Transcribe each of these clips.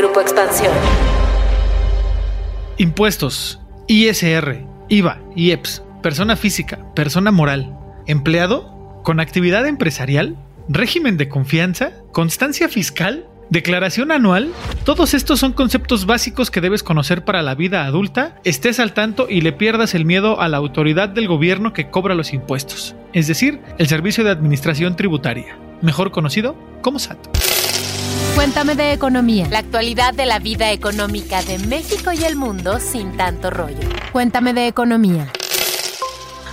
Grupo Expansión. Impuestos, ISR, IVA, IEPS, persona física, persona moral, empleado, con actividad empresarial, régimen de confianza, constancia fiscal, declaración anual. Todos estos son conceptos básicos que debes conocer para la vida adulta, estés al tanto y le pierdas el miedo a la autoridad del gobierno que cobra los impuestos, es decir, el Servicio de Administración Tributaria, mejor conocido como SAT. Cuéntame de economía. La actualidad de la vida económica de México y el mundo sin tanto rollo. Cuéntame de economía.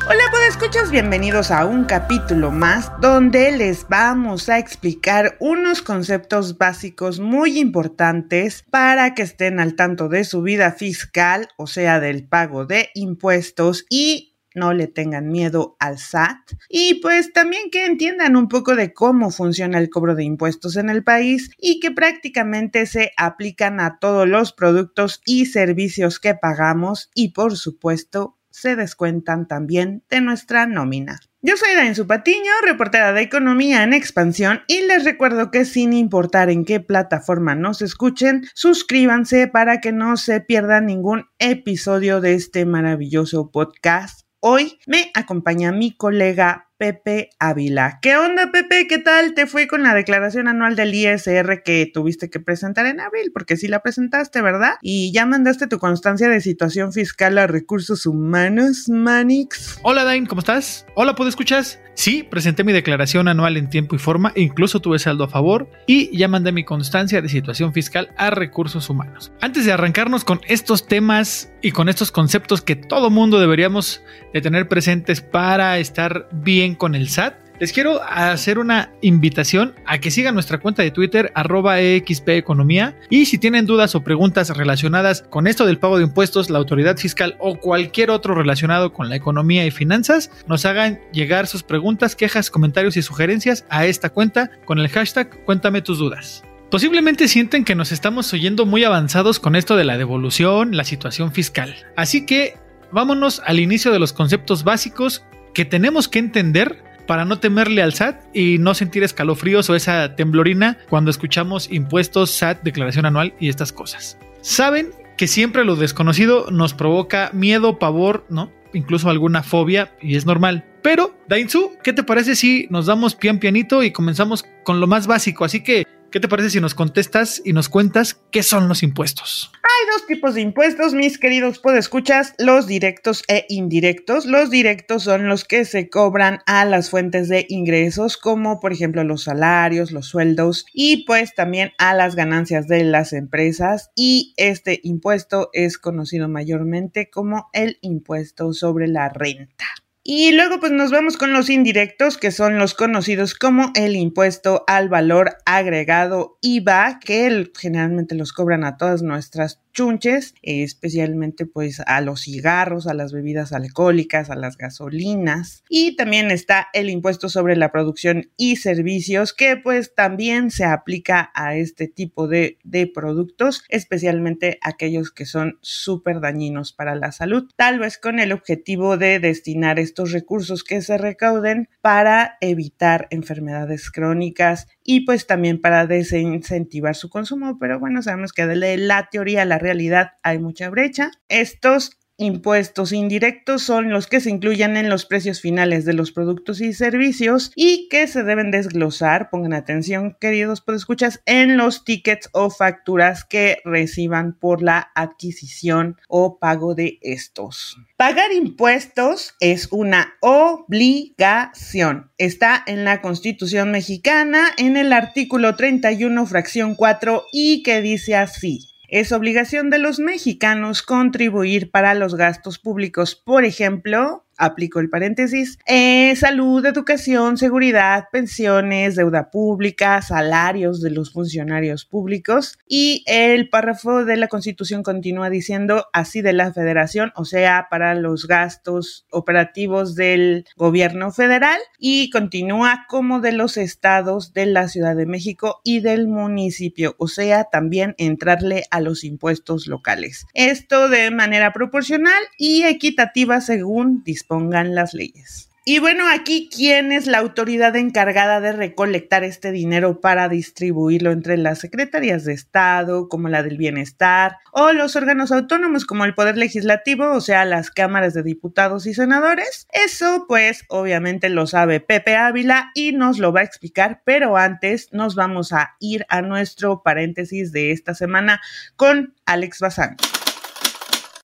Hola, pues escuchas, bienvenidos a un capítulo más donde les vamos a explicar unos conceptos básicos muy importantes para que estén al tanto de su vida fiscal, o sea, del pago de impuestos y no le tengan miedo al SAT y pues también que entiendan un poco de cómo funciona el cobro de impuestos en el país y que prácticamente se aplican a todos los productos y servicios que pagamos y por supuesto se descuentan también de nuestra nómina. Yo soy Dain Patiño, reportera de Economía en Expansión, y les recuerdo que sin importar en qué plataforma nos escuchen, suscríbanse para que no se pierdan ningún episodio de este maravilloso podcast. Hoy me acompaña mi colega Pepe Ávila. ¿Qué onda, Pepe? ¿Qué tal te fue con la declaración anual del ISR que tuviste que presentar en abril? Porque sí la presentaste, ¿verdad? Y ya mandaste tu constancia de situación fiscal a recursos humanos, Manix. Hola, Dain, ¿cómo estás? Hola, ¿puedo escuchas? Sí, presenté mi declaración anual en tiempo y forma, incluso tuve saldo a favor y ya mandé mi constancia de situación fiscal a recursos humanos. Antes de arrancarnos con estos temas y con estos conceptos que todo mundo deberíamos de tener presentes para estar bien con el SAT, les quiero hacer una invitación a que sigan nuestra cuenta de Twitter, arroba Economía, y si tienen dudas o preguntas relacionadas con esto del pago de impuestos, la autoridad fiscal o cualquier otro relacionado con la economía y finanzas, nos hagan llegar sus preguntas, quejas, comentarios y sugerencias a esta cuenta con el hashtag Cuéntame tus dudas. Posiblemente sienten que nos estamos oyendo muy avanzados con esto de la devolución, la situación fiscal. Así que vámonos al inicio de los conceptos básicos que tenemos que entender para no temerle al SAT y no sentir escalofríos o esa temblorina cuando escuchamos impuestos, SAT, declaración anual y estas cosas. Saben que siempre lo desconocido nos provoca miedo, pavor, ¿no? Incluso alguna fobia y es normal. Pero, Dainzu, ¿qué te parece si nos damos pian pianito y comenzamos con lo más básico? Así que ¿Qué te parece si nos contestas y nos cuentas qué son los impuestos? Hay dos tipos de impuestos, mis queridos podescuchas, los directos e indirectos. Los directos son los que se cobran a las fuentes de ingresos, como por ejemplo los salarios, los sueldos y pues también a las ganancias de las empresas. Y este impuesto es conocido mayormente como el impuesto sobre la renta. Y luego pues nos vamos con los indirectos, que son los conocidos como el impuesto al valor agregado IVA, que generalmente los cobran a todas nuestras chunches, especialmente pues a los cigarros, a las bebidas alcohólicas, a las gasolinas. Y también está el impuesto sobre la producción y servicios que pues también se aplica a este tipo de, de productos, especialmente aquellos que son súper dañinos para la salud, tal vez con el objetivo de destinar estos recursos que se recauden para evitar enfermedades crónicas y pues también para desincentivar su consumo, pero bueno, sabemos que de la teoría a la realidad hay mucha brecha. Estos Impuestos indirectos son los que se incluyen en los precios finales de los productos y servicios y que se deben desglosar, pongan atención queridos escuchas, en los tickets o facturas que reciban por la adquisición o pago de estos. Pagar impuestos es una obligación. Está en la Constitución mexicana en el artículo 31 fracción 4 y que dice así. Es obligación de los mexicanos contribuir para los gastos públicos, por ejemplo, aplico el paréntesis, eh, salud, educación, seguridad, pensiones, deuda pública, salarios de los funcionarios públicos y el párrafo de la Constitución continúa diciendo así de la federación, o sea, para los gastos operativos del gobierno federal y continúa como de los estados de la Ciudad de México y del municipio, o sea, también entrarle a los impuestos locales. Esto de manera proporcional y equitativa según pongan las leyes. Y bueno, aquí, ¿quién es la autoridad encargada de recolectar este dinero para distribuirlo entre las secretarías de Estado, como la del Bienestar, o los órganos autónomos, como el Poder Legislativo, o sea, las cámaras de diputados y senadores? Eso, pues, obviamente lo sabe Pepe Ávila y nos lo va a explicar, pero antes nos vamos a ir a nuestro paréntesis de esta semana con Alex Bazán.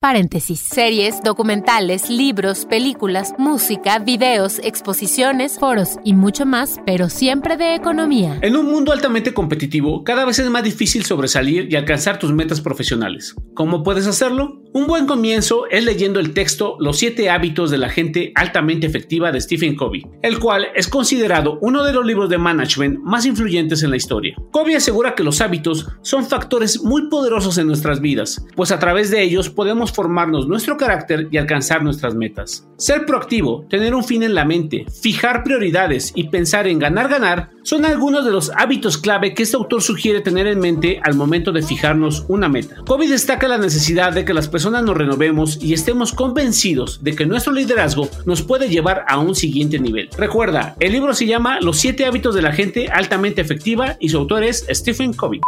Paréntesis. Series, documentales, libros, películas, música, videos, exposiciones, foros y mucho más, pero siempre de economía. En un mundo altamente competitivo, cada vez es más difícil sobresalir y alcanzar tus metas profesionales. ¿Cómo puedes hacerlo? Un buen comienzo es leyendo el texto Los siete hábitos de la gente altamente efectiva de Stephen Covey, el cual es considerado uno de los libros de management más influyentes en la historia. Covey asegura que los hábitos son factores muy poderosos en nuestras vidas, pues a través de ellos podemos formarnos nuestro carácter y alcanzar nuestras metas. Ser proactivo, tener un fin en la mente, fijar prioridades y pensar en ganar ganar son algunos de los hábitos clave que este autor sugiere tener en mente al momento de fijarnos una meta. Kobe destaca la necesidad de que las personas nos renovemos y estemos convencidos de que nuestro liderazgo nos puede llevar a un siguiente nivel. Recuerda, el libro se llama Los 7 hábitos de la gente altamente efectiva y su autor es Stephen Covey.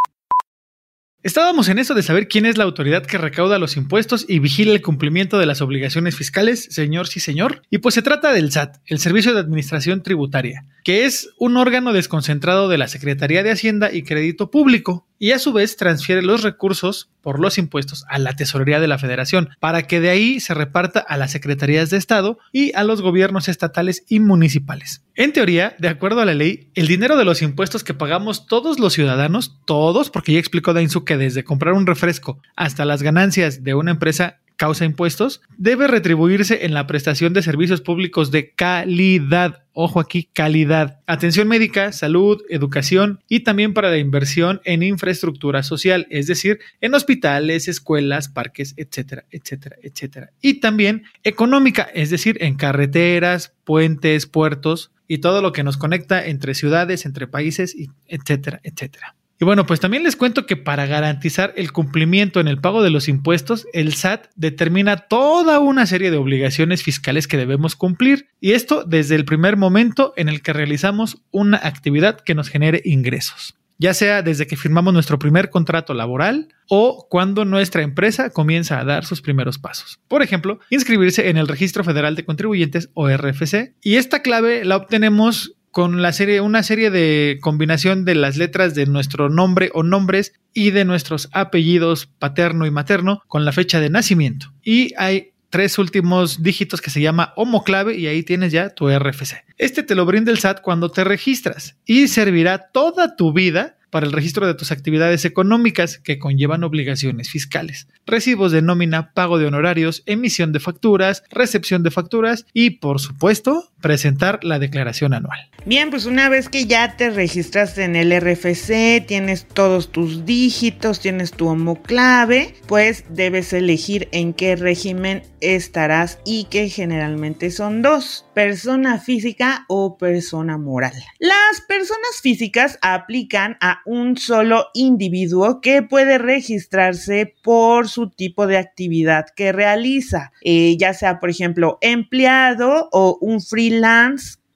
Estábamos en eso de saber quién es la autoridad que recauda los impuestos y vigila el cumplimiento de las obligaciones fiscales, señor sí señor, y pues se trata del SAT, el Servicio de Administración Tributaria, que es un órgano desconcentrado de la Secretaría de Hacienda y Crédito Público, y a su vez transfiere los recursos por los impuestos a la Tesorería de la Federación, para que de ahí se reparta a las Secretarías de Estado y a los gobiernos estatales y municipales. En teoría, de acuerdo a la ley, el dinero de los impuestos que pagamos todos los ciudadanos, todos, porque ya explicó Dainzu que desde comprar un refresco hasta las ganancias de una empresa causa impuestos, debe retribuirse en la prestación de servicios públicos de calidad. Ojo aquí, calidad. Atención médica, salud, educación y también para la inversión en infraestructura social, es decir, en hospitales, escuelas, parques, etcétera, etcétera, etcétera. Y también económica, es decir, en carreteras, puentes, puertos y todo lo que nos conecta entre ciudades, entre países, etcétera, etcétera. Y bueno, pues también les cuento que para garantizar el cumplimiento en el pago de los impuestos, el SAT determina toda una serie de obligaciones fiscales que debemos cumplir. Y esto desde el primer momento en el que realizamos una actividad que nos genere ingresos. Ya sea desde que firmamos nuestro primer contrato laboral o cuando nuestra empresa comienza a dar sus primeros pasos. Por ejemplo, inscribirse en el Registro Federal de Contribuyentes o RFC. Y esta clave la obtenemos con la serie, una serie de combinación de las letras de nuestro nombre o nombres y de nuestros apellidos paterno y materno con la fecha de nacimiento. Y hay tres últimos dígitos que se llama homoclave y ahí tienes ya tu RFC. Este te lo brinda el SAT cuando te registras y servirá toda tu vida para el registro de tus actividades económicas que conllevan obligaciones fiscales, recibos de nómina, pago de honorarios, emisión de facturas, recepción de facturas y, por supuesto, presentar la declaración anual. Bien, pues una vez que ya te registraste en el RFC, tienes todos tus dígitos, tienes tu homoclave, pues debes elegir en qué régimen estarás y que generalmente son dos, persona física o persona moral. Las personas físicas aplican a un solo individuo que puede registrarse por su tipo de actividad que realiza, eh, ya sea por ejemplo empleado o un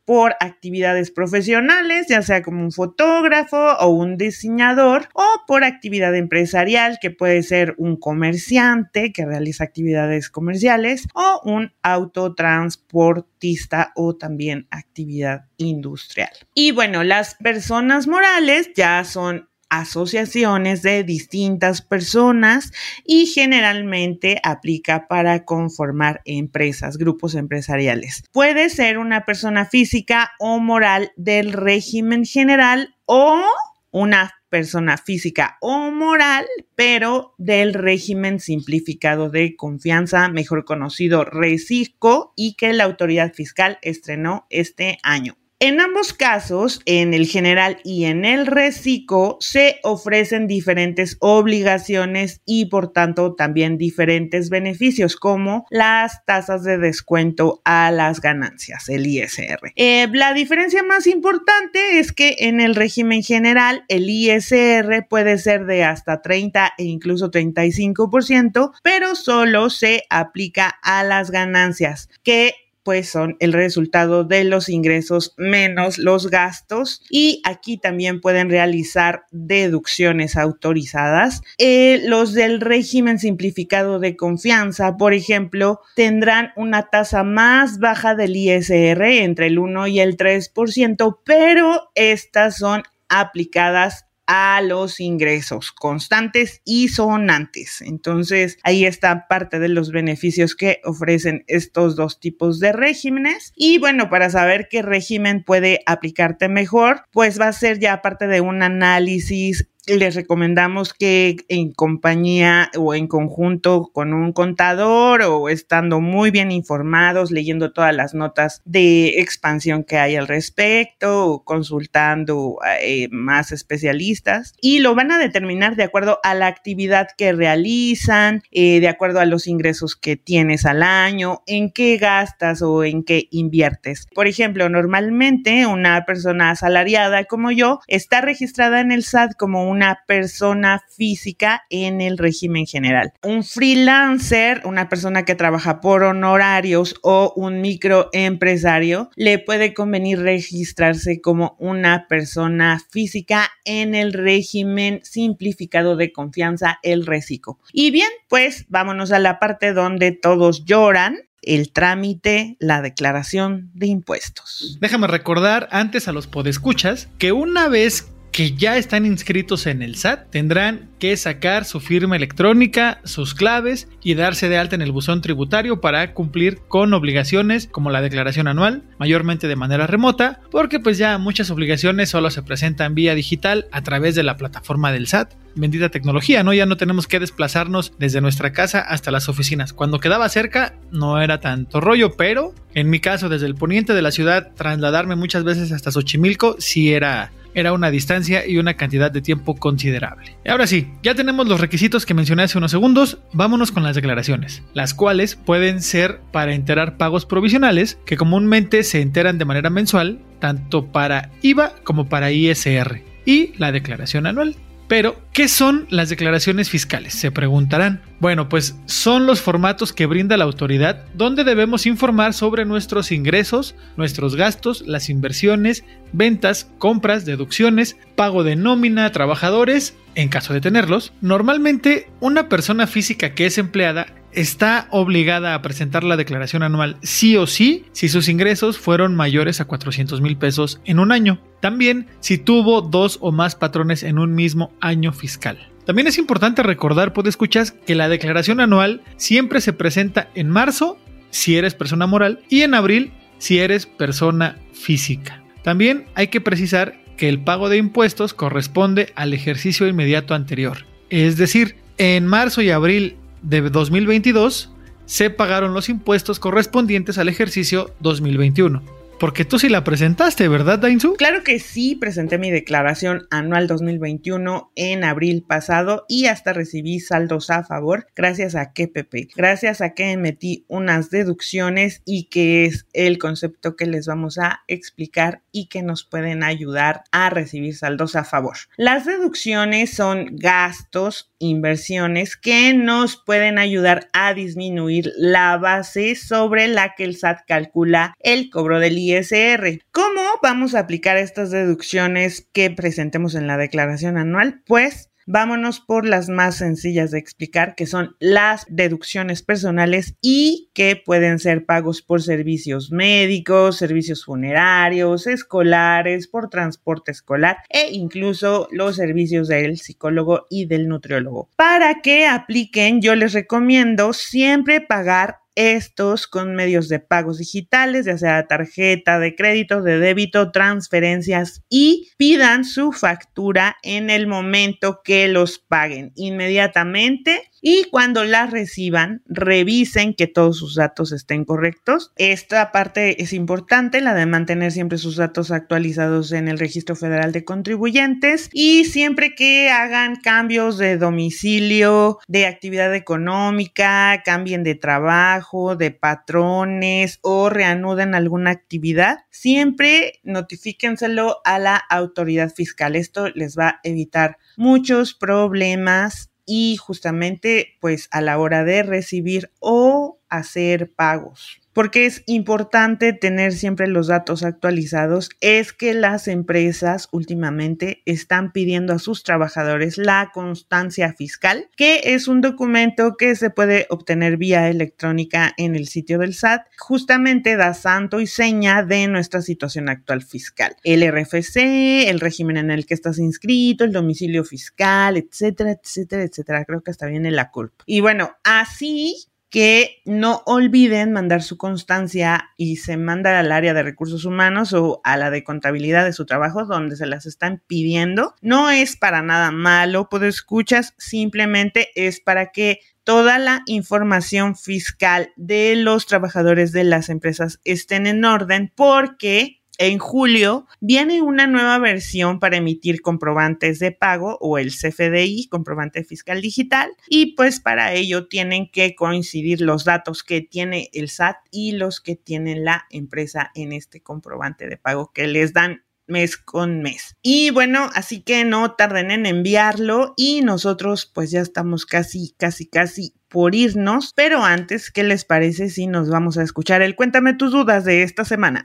por actividades profesionales, ya sea como un fotógrafo o un diseñador, o por actividad empresarial, que puede ser un comerciante que realiza actividades comerciales, o un autotransportista o también actividad industrial. Y bueno, las personas morales ya son asociaciones de distintas personas y generalmente aplica para conformar empresas, grupos empresariales. Puede ser una persona física o moral del régimen general o una persona física o moral, pero del régimen simplificado de confianza, mejor conocido RECICO, y que la autoridad fiscal estrenó este año. En ambos casos, en el general y en el reciclo, se ofrecen diferentes obligaciones y por tanto también diferentes beneficios como las tasas de descuento a las ganancias, el ISR. Eh, la diferencia más importante es que en el régimen general el ISR puede ser de hasta 30 e incluso 35%, pero solo se aplica a las ganancias que pues son el resultado de los ingresos menos los gastos y aquí también pueden realizar deducciones autorizadas. Eh, los del régimen simplificado de confianza, por ejemplo, tendrán una tasa más baja del ISR entre el 1 y el 3%, pero estas son aplicadas a los ingresos constantes y sonantes. Entonces, ahí está parte de los beneficios que ofrecen estos dos tipos de regímenes. Y bueno, para saber qué régimen puede aplicarte mejor, pues va a ser ya parte de un análisis les recomendamos que en compañía o en conjunto con un contador o estando muy bien informados, leyendo todas las notas de expansión que hay al respecto o consultando eh, más especialistas y lo van a determinar de acuerdo a la actividad que realizan, eh, de acuerdo a los ingresos que tienes al año, en qué gastas o en qué inviertes. Por ejemplo, normalmente una persona asalariada como yo está registrada en el SAT como una persona física en el régimen general. Un freelancer, una persona que trabaja por honorarios o un microempresario, le puede convenir registrarse como una persona física en el régimen simplificado de confianza, el RECICO. Y bien, pues vámonos a la parte donde todos lloran el trámite, la declaración de impuestos. Déjame recordar antes a los podescuchas que una vez que ya están inscritos en el SAT tendrán que sacar su firma electrónica, sus claves y darse de alta en el buzón tributario para cumplir con obligaciones como la declaración anual, mayormente de manera remota, porque pues ya muchas obligaciones solo se presentan vía digital a través de la plataforma del SAT. Bendita tecnología, ¿no? Ya no tenemos que desplazarnos desde nuestra casa hasta las oficinas. Cuando quedaba cerca no era tanto rollo, pero en mi caso desde el poniente de la ciudad trasladarme muchas veces hasta Xochimilco sí era era una distancia y una cantidad de tiempo considerable. Ahora sí, ya tenemos los requisitos que mencioné hace unos segundos, vámonos con las declaraciones, las cuales pueden ser para enterar pagos provisionales que comúnmente se enteran de manera mensual, tanto para IVA como para ISR, y la declaración anual. Pero, ¿qué son las declaraciones fiscales? Se preguntarán. Bueno, pues son los formatos que brinda la autoridad donde debemos informar sobre nuestros ingresos, nuestros gastos, las inversiones, ventas, compras, deducciones, pago de nómina a trabajadores, en caso de tenerlos. Normalmente, una persona física que es empleada está obligada a presentar la declaración anual sí o sí si sus ingresos fueron mayores a 400 mil pesos en un año. También si tuvo dos o más patrones en un mismo año fiscal. También es importante recordar, pues escuchas, que la declaración anual siempre se presenta en marzo si eres persona moral y en abril si eres persona física. También hay que precisar que el pago de impuestos corresponde al ejercicio inmediato anterior. Es decir, en marzo y abril de 2022 se pagaron los impuestos correspondientes al ejercicio 2021. Porque tú sí la presentaste, ¿verdad, Dainzu? Claro que sí, presenté mi declaración anual 2021 en abril pasado y hasta recibí saldos a favor gracias a KPP, gracias a que metí unas deducciones y que es el concepto que les vamos a explicar y que nos pueden ayudar a recibir saldos a favor. Las deducciones son gastos inversiones que nos pueden ayudar a disminuir la base sobre la que el SAT calcula el cobro del ISR. ¿Cómo vamos a aplicar estas deducciones que presentemos en la declaración anual? Pues Vámonos por las más sencillas de explicar, que son las deducciones personales y que pueden ser pagos por servicios médicos, servicios funerarios, escolares, por transporte escolar e incluso los servicios del psicólogo y del nutriólogo. Para que apliquen, yo les recomiendo siempre pagar estos con medios de pagos digitales, ya sea tarjeta de crédito, de débito, transferencias y pidan su factura en el momento que los paguen. Inmediatamente y cuando las reciban, revisen que todos sus datos estén correctos. Esta parte es importante, la de mantener siempre sus datos actualizados en el Registro Federal de Contribuyentes y siempre que hagan cambios de domicilio, de actividad económica, cambien de trabajo, de patrones o reanuden alguna actividad, siempre notifíquenselo a la autoridad fiscal. Esto les va a evitar muchos problemas y justamente pues a la hora de recibir o hacer pagos porque es importante tener siempre los datos actualizados, es que las empresas últimamente están pidiendo a sus trabajadores la constancia fiscal, que es un documento que se puede obtener vía electrónica en el sitio del SAT. Justamente da santo y seña de nuestra situación actual fiscal. El RFC, el régimen en el que estás inscrito, el domicilio fiscal, etcétera, etcétera, etcétera. Creo que hasta viene la culpa. Y bueno, así que no olviden mandar su constancia y se manda al área de recursos humanos o a la de contabilidad de su trabajo donde se las están pidiendo. No es para nada malo, puedo escuchas, simplemente es para que toda la información fiscal de los trabajadores de las empresas estén en orden porque en julio viene una nueva versión para emitir comprobantes de pago o el CFDI, comprobante fiscal digital, y pues para ello tienen que coincidir los datos que tiene el SAT y los que tiene la empresa en este comprobante de pago que les dan mes con mes. Y bueno, así que no tarden en enviarlo y nosotros pues ya estamos casi, casi, casi por irnos, pero antes, ¿qué les parece si nos vamos a escuchar el cuéntame tus dudas de esta semana?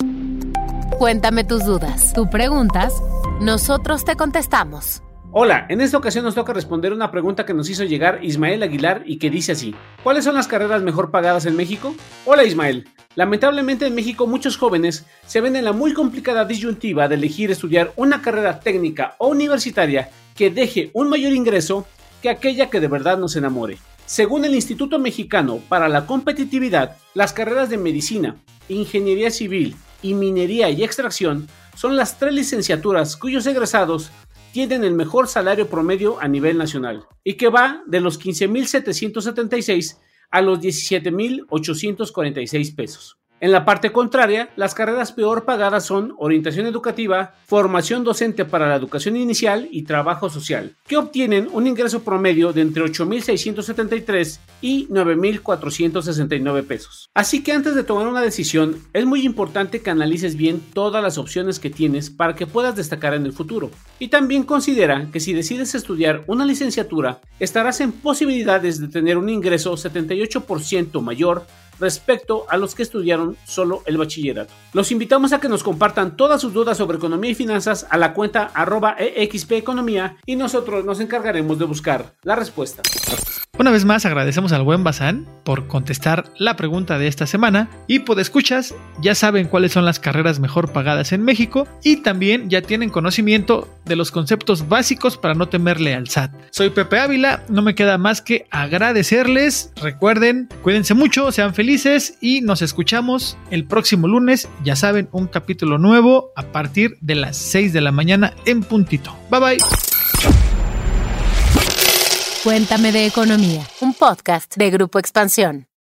Cuéntame tus dudas. Tú preguntas, nosotros te contestamos. Hola, en esta ocasión nos toca responder una pregunta que nos hizo llegar Ismael Aguilar y que dice así. ¿Cuáles son las carreras mejor pagadas en México? Hola Ismael. Lamentablemente en México muchos jóvenes se ven en la muy complicada disyuntiva de elegir estudiar una carrera técnica o universitaria que deje un mayor ingreso que aquella que de verdad nos enamore. Según el Instituto Mexicano para la Competitividad, las carreras de medicina, ingeniería civil, y minería y extracción son las tres licenciaturas cuyos egresados tienen el mejor salario promedio a nivel nacional y que va de los 15.776 a los 17.846 pesos. En la parte contraria, las carreras peor pagadas son orientación educativa, formación docente para la educación inicial y trabajo social, que obtienen un ingreso promedio de entre 8.673 y 9.469 pesos. Así que antes de tomar una decisión, es muy importante que analices bien todas las opciones que tienes para que puedas destacar en el futuro. Y también considera que si decides estudiar una licenciatura, estarás en posibilidades de tener un ingreso 78% mayor respecto a los que estudiaron solo el bachillerato. Los invitamos a que nos compartan todas sus dudas sobre economía y finanzas a la cuenta arroba Economía y nosotros nos encargaremos de buscar la respuesta. Una vez más agradecemos al buen Bazán por contestar la pregunta de esta semana y por escuchas ya saben cuáles son las carreras mejor pagadas en México y también ya tienen conocimiento de los conceptos básicos para no temerle al SAT. Soy Pepe Ávila, no me queda más que agradecerles, recuerden, cuídense mucho, sean felices y nos escuchamos el próximo lunes, ya saben, un capítulo nuevo a partir de las 6 de la mañana en puntito. Bye bye. Cuéntame de Economía, un podcast de Grupo Expansión.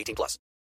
18 plus.